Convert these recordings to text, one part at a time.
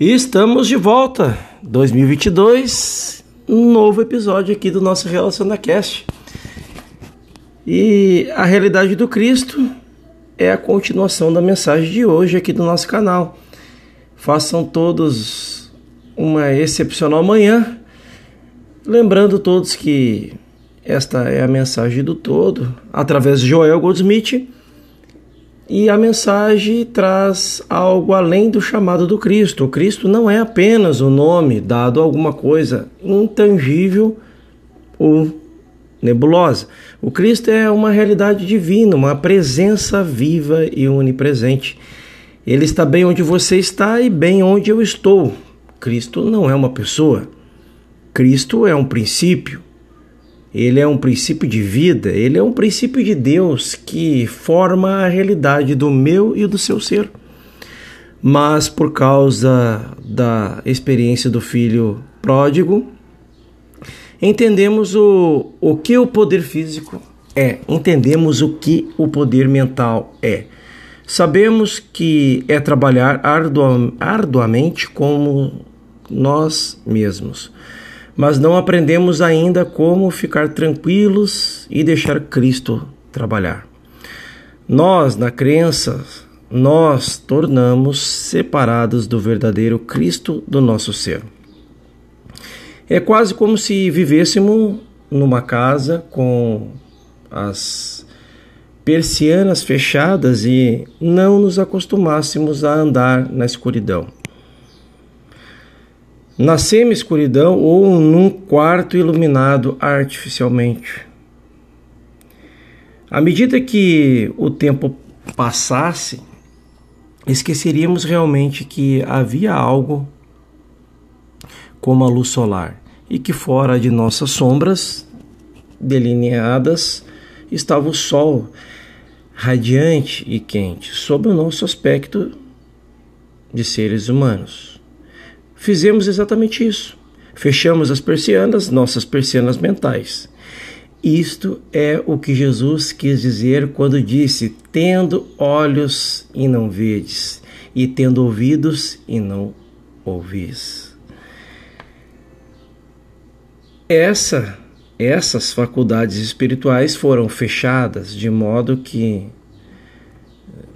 E estamos de volta, 2022, um novo episódio aqui do nosso RelacionaCast. E a realidade do Cristo é a continuação da mensagem de hoje aqui do nosso canal. Façam todos uma excepcional manhã, lembrando todos que esta é a mensagem do todo, através de Joel Goldsmith e a mensagem traz algo além do chamado do Cristo. O Cristo não é apenas o nome dado a alguma coisa intangível ou nebulosa. O Cristo é uma realidade divina, uma presença viva e onipresente. Ele está bem onde você está e bem onde eu estou. Cristo não é uma pessoa. Cristo é um princípio ele é um princípio de vida, ele é um princípio de Deus que forma a realidade do meu e do seu ser. Mas por causa da experiência do filho pródigo, entendemos o, o que o poder físico é, entendemos o que o poder mental é. Sabemos que é trabalhar arduamente como nós mesmos mas não aprendemos ainda como ficar tranquilos e deixar Cristo trabalhar. Nós, na crença, nós tornamos separados do verdadeiro Cristo do nosso ser. É quase como se vivêssemos numa casa com as persianas fechadas e não nos acostumássemos a andar na escuridão na semi-escuridão ou num quarto iluminado artificialmente. À medida que o tempo passasse, esqueceríamos realmente que havia algo como a luz solar e que fora de nossas sombras delineadas estava o sol radiante e quente sob o nosso aspecto de seres humanos fizemos exatamente isso. Fechamos as persianas, nossas persianas mentais. Isto é o que Jesus quis dizer quando disse: tendo olhos e não vedes, e tendo ouvidos e não ouvis. Essa, essas faculdades espirituais foram fechadas de modo que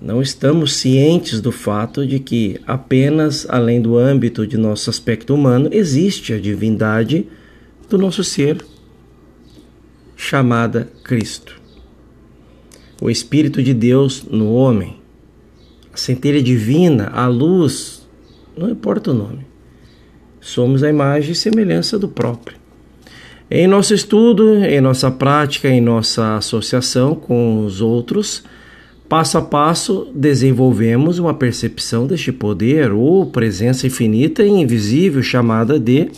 não estamos cientes do fato de que, apenas além do âmbito de nosso aspecto humano, existe a divindade do nosso ser, chamada Cristo. O Espírito de Deus no homem, a centelha divina, a luz, não importa o nome. Somos a imagem e semelhança do próprio. Em nosso estudo, em nossa prática, em nossa associação com os outros, Passo a passo, desenvolvemos uma percepção deste poder ou presença infinita e invisível chamada de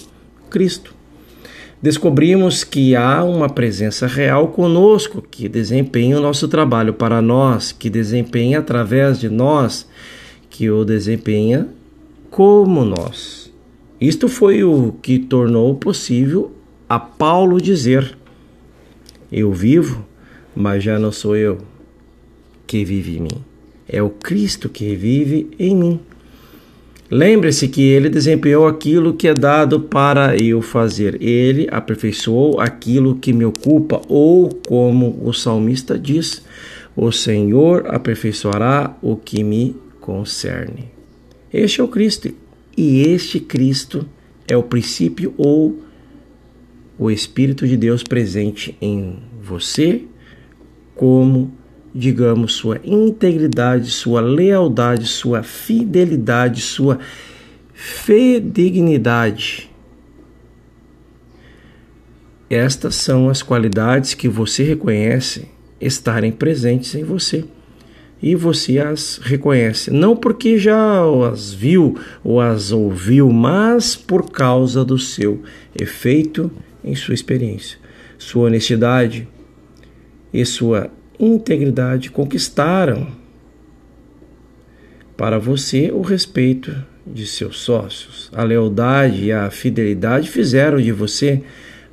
Cristo. Descobrimos que há uma presença real conosco que desempenha o nosso trabalho para nós, que desempenha através de nós, que o desempenha como nós. Isto foi o que tornou possível a Paulo dizer: Eu vivo, mas já não sou eu que vive em mim. É o Cristo que vive em mim. Lembre-se que ele desempenhou aquilo que é dado para eu fazer. Ele aperfeiçoou aquilo que me ocupa, ou como o salmista diz: O Senhor aperfeiçoará o que me concerne. Este é o Cristo, e este Cristo é o princípio ou o Espírito de Deus presente em você como digamos, sua integridade, sua lealdade, sua fidelidade, sua fedignidade. Estas são as qualidades que você reconhece estarem presentes em você. E você as reconhece, não porque já as viu ou as ouviu, mas por causa do seu efeito em sua experiência. Sua honestidade e sua integridade conquistaram para você o respeito de seus sócios. A lealdade e a fidelidade fizeram de você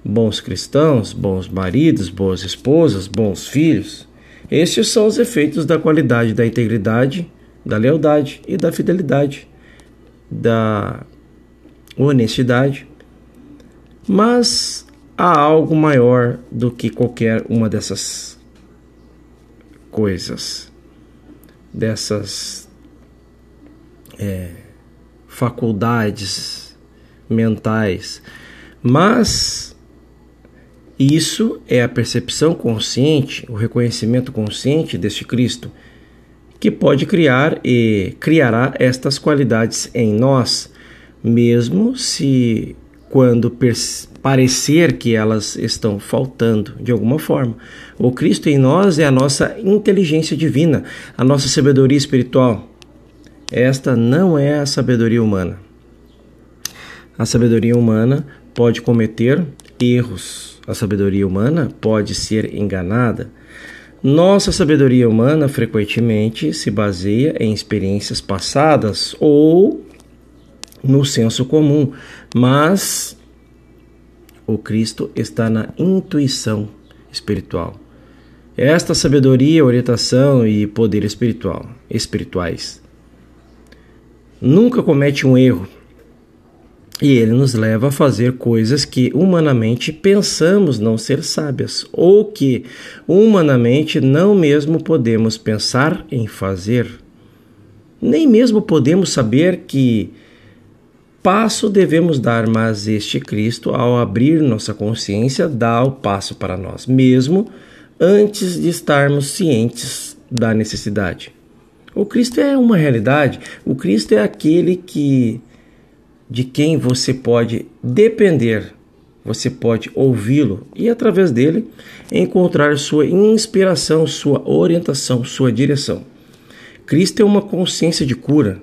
bons cristãos, bons maridos, boas esposas, bons filhos. Estes são os efeitos da qualidade da integridade, da lealdade e da fidelidade da honestidade, mas há algo maior do que qualquer uma dessas coisas, dessas é, faculdades mentais, mas isso é a percepção consciente, o reconhecimento consciente deste Cristo, que pode criar e criará estas qualidades em nós, mesmo se quando parecer que elas estão faltando de alguma forma. O Cristo em nós é a nossa inteligência divina, a nossa sabedoria espiritual. Esta não é a sabedoria humana. A sabedoria humana pode cometer erros. A sabedoria humana pode ser enganada. Nossa sabedoria humana frequentemente se baseia em experiências passadas ou no senso comum, mas o Cristo está na intuição espiritual. Esta sabedoria, orientação e poder espiritual, espirituais nunca comete um erro. E ele nos leva a fazer coisas que humanamente pensamos não ser sábias, ou que humanamente não mesmo podemos pensar em fazer. Nem mesmo podemos saber que passo devemos dar, mas este Cristo, ao abrir nossa consciência, dá o passo para nós, mesmo antes de estarmos cientes da necessidade. O Cristo é uma realidade. O Cristo é aquele que de quem você pode depender. Você pode ouvi-lo e através dele encontrar sua inspiração, sua orientação, sua direção. Cristo é uma consciência de cura.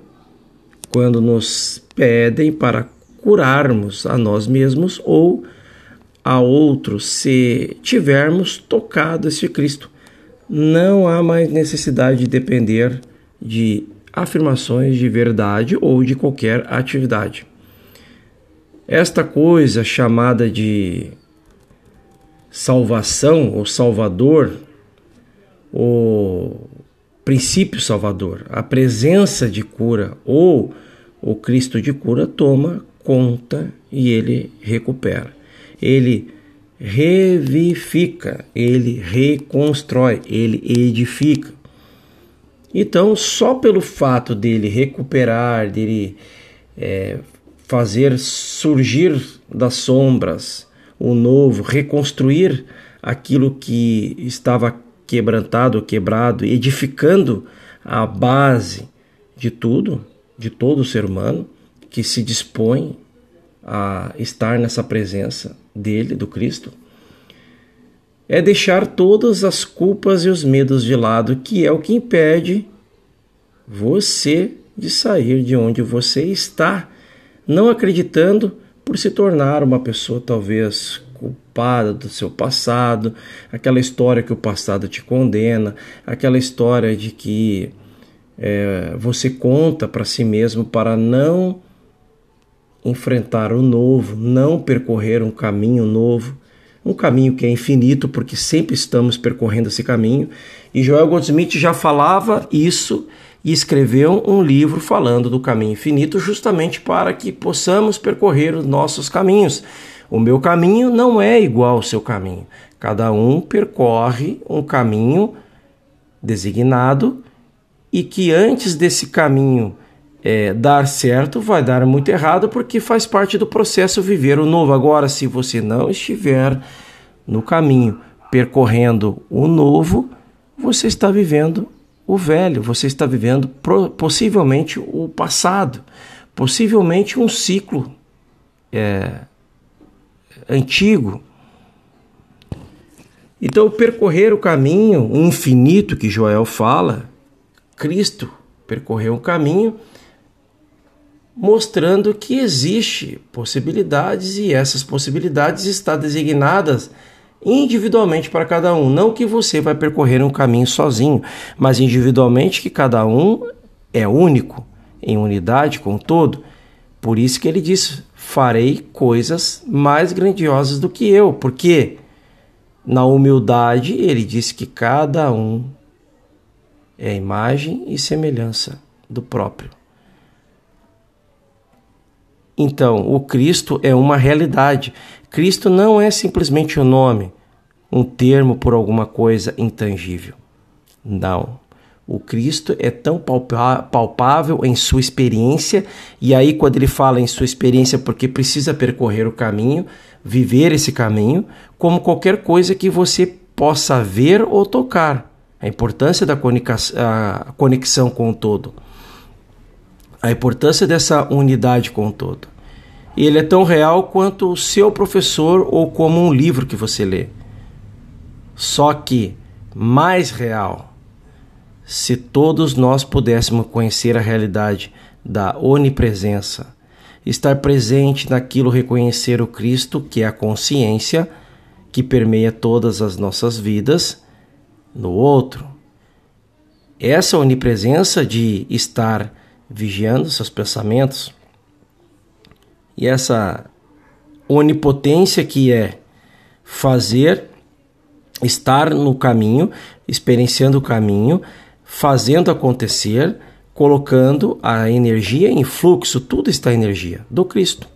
Quando nos pedem para curarmos a nós mesmos ou a outros se tivermos tocado esse Cristo. Não há mais necessidade de depender de afirmações de verdade ou de qualquer atividade. Esta coisa chamada de salvação ou salvador, o princípio salvador, a presença de cura ou o Cristo de cura toma conta e ele recupera. Ele revifica, ele reconstrói, ele edifica. Então, só pelo fato dele recuperar, dele é, fazer surgir das sombras o novo, reconstruir aquilo que estava quebrantado, quebrado, edificando a base de tudo, de todo ser humano que se dispõe a estar nessa presença dele, do Cristo, é deixar todas as culpas e os medos de lado, que é o que impede você de sair de onde você está, não acreditando por se tornar uma pessoa talvez culpada do seu passado, aquela história que o passado te condena, aquela história de que é, você conta para si mesmo para não enfrentar o novo, não percorrer um caminho novo um caminho que é infinito, porque sempre estamos percorrendo esse caminho. E Joel Goldsmith já falava isso e escreveu um livro falando do caminho infinito, justamente para que possamos percorrer os nossos caminhos. O meu caminho não é igual ao seu caminho. Cada um percorre um caminho designado e que antes desse caminho é, dar certo, vai dar muito errado, porque faz parte do processo viver o novo. Agora, se você não estiver no caminho percorrendo o novo, você está vivendo o velho, você está vivendo possivelmente o passado, possivelmente um ciclo é, antigo. Então, percorrer o caminho infinito que Joel fala, Cristo percorreu um caminho mostrando que existe possibilidades e essas possibilidades estão designadas individualmente para cada um, não que você vai percorrer um caminho sozinho, mas individualmente que cada um é único em unidade com o todo. Por isso que ele diz: "Farei coisas mais grandiosas do que eu", porque na humildade ele disse que cada um é imagem e semelhança do próprio. Então, o Cristo é uma realidade. Cristo não é simplesmente um nome, um termo por alguma coisa intangível. Não. O Cristo é tão palpável em sua experiência, e aí, quando ele fala em sua experiência, porque precisa percorrer o caminho, viver esse caminho, como qualquer coisa que você possa ver ou tocar. A importância da conexão com o todo. A importância dessa unidade com o todo. Ele é tão real quanto o seu professor ou como um livro que você lê. Só que mais real se todos nós pudéssemos conhecer a realidade da onipresença, estar presente naquilo, reconhecer o Cristo, que é a consciência que permeia todas as nossas vidas, no outro. Essa onipresença de estar vigiando seus pensamentos e essa onipotência que é fazer estar no caminho, experienciando o caminho, fazendo acontecer, colocando a energia em fluxo, tudo está energia do Cristo.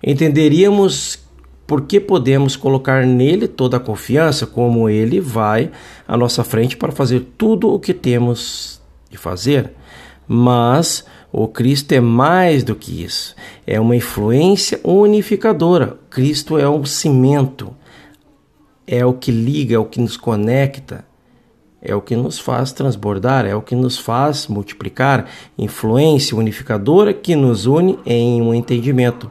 Entenderíamos por que podemos colocar nele toda a confiança, como ele vai à nossa frente para fazer tudo o que temos de fazer. Mas o Cristo é mais do que isso, é uma influência unificadora. Cristo é um cimento, é o que liga, é o que nos conecta é o que nos faz transbordar, é o que nos faz multiplicar, influência unificadora que nos une em um entendimento.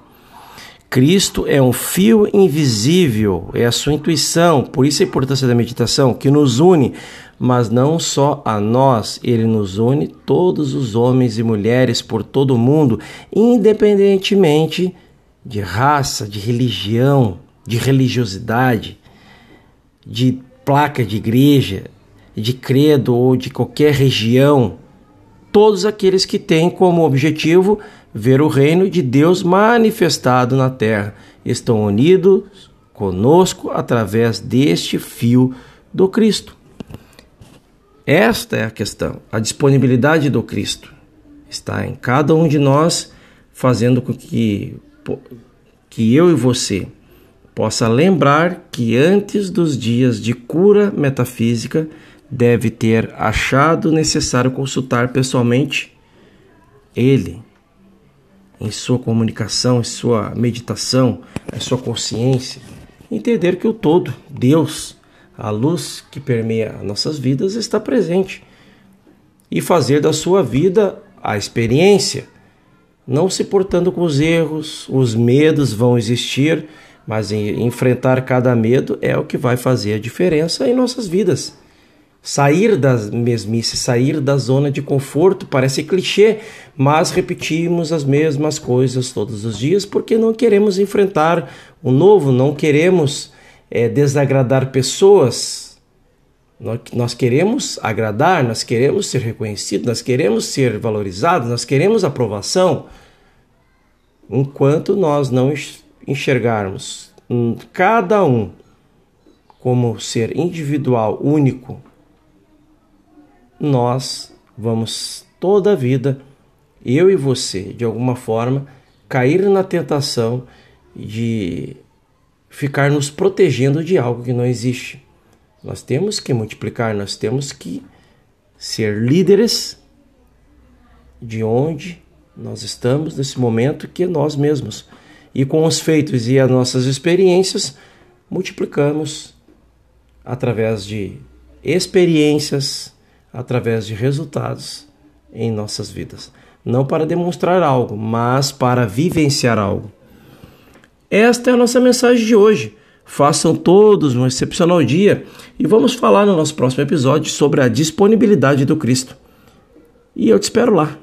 Cristo é um fio invisível, é a sua intuição, por isso a importância da meditação, que nos une, mas não só a nós, ele nos une todos os homens e mulheres por todo o mundo, independentemente de raça, de religião, de religiosidade, de placa de igreja, de credo ou de qualquer região, todos aqueles que têm como objetivo ver o reino de Deus manifestado na terra estão unidos conosco através deste fio do Cristo. Esta é a questão. A disponibilidade do Cristo está em cada um de nós, fazendo com que, que eu e você possa lembrar que antes dos dias de cura metafísica, deve ter achado necessário consultar pessoalmente ele em sua comunicação, em sua meditação, em sua consciência, entender que o todo, Deus, a luz que permeia nossas vidas está presente. E fazer da sua vida a experiência, não se portando com os erros, os medos vão existir, mas enfrentar cada medo é o que vai fazer a diferença em nossas vidas. Sair da mesmice, sair da zona de conforto parece clichê, mas repetimos as mesmas coisas todos os dias porque não queremos enfrentar o novo, não queremos é, desagradar pessoas. Nós queremos agradar, nós queremos ser reconhecidos, nós queremos ser valorizados, nós queremos aprovação. Enquanto nós não enxergarmos cada um como ser individual, único, nós vamos toda a vida, eu e você, de alguma forma, cair na tentação de ficar nos protegendo de algo que não existe. Nós temos que multiplicar, nós temos que ser líderes de onde nós estamos nesse momento que nós mesmos. E com os feitos e as nossas experiências, multiplicamos através de experiências, através de resultados em nossas vidas. Não para demonstrar algo, mas para vivenciar algo. Esta é a nossa mensagem de hoje. Façam todos um excepcional dia e vamos falar no nosso próximo episódio sobre a disponibilidade do Cristo. E eu te espero lá.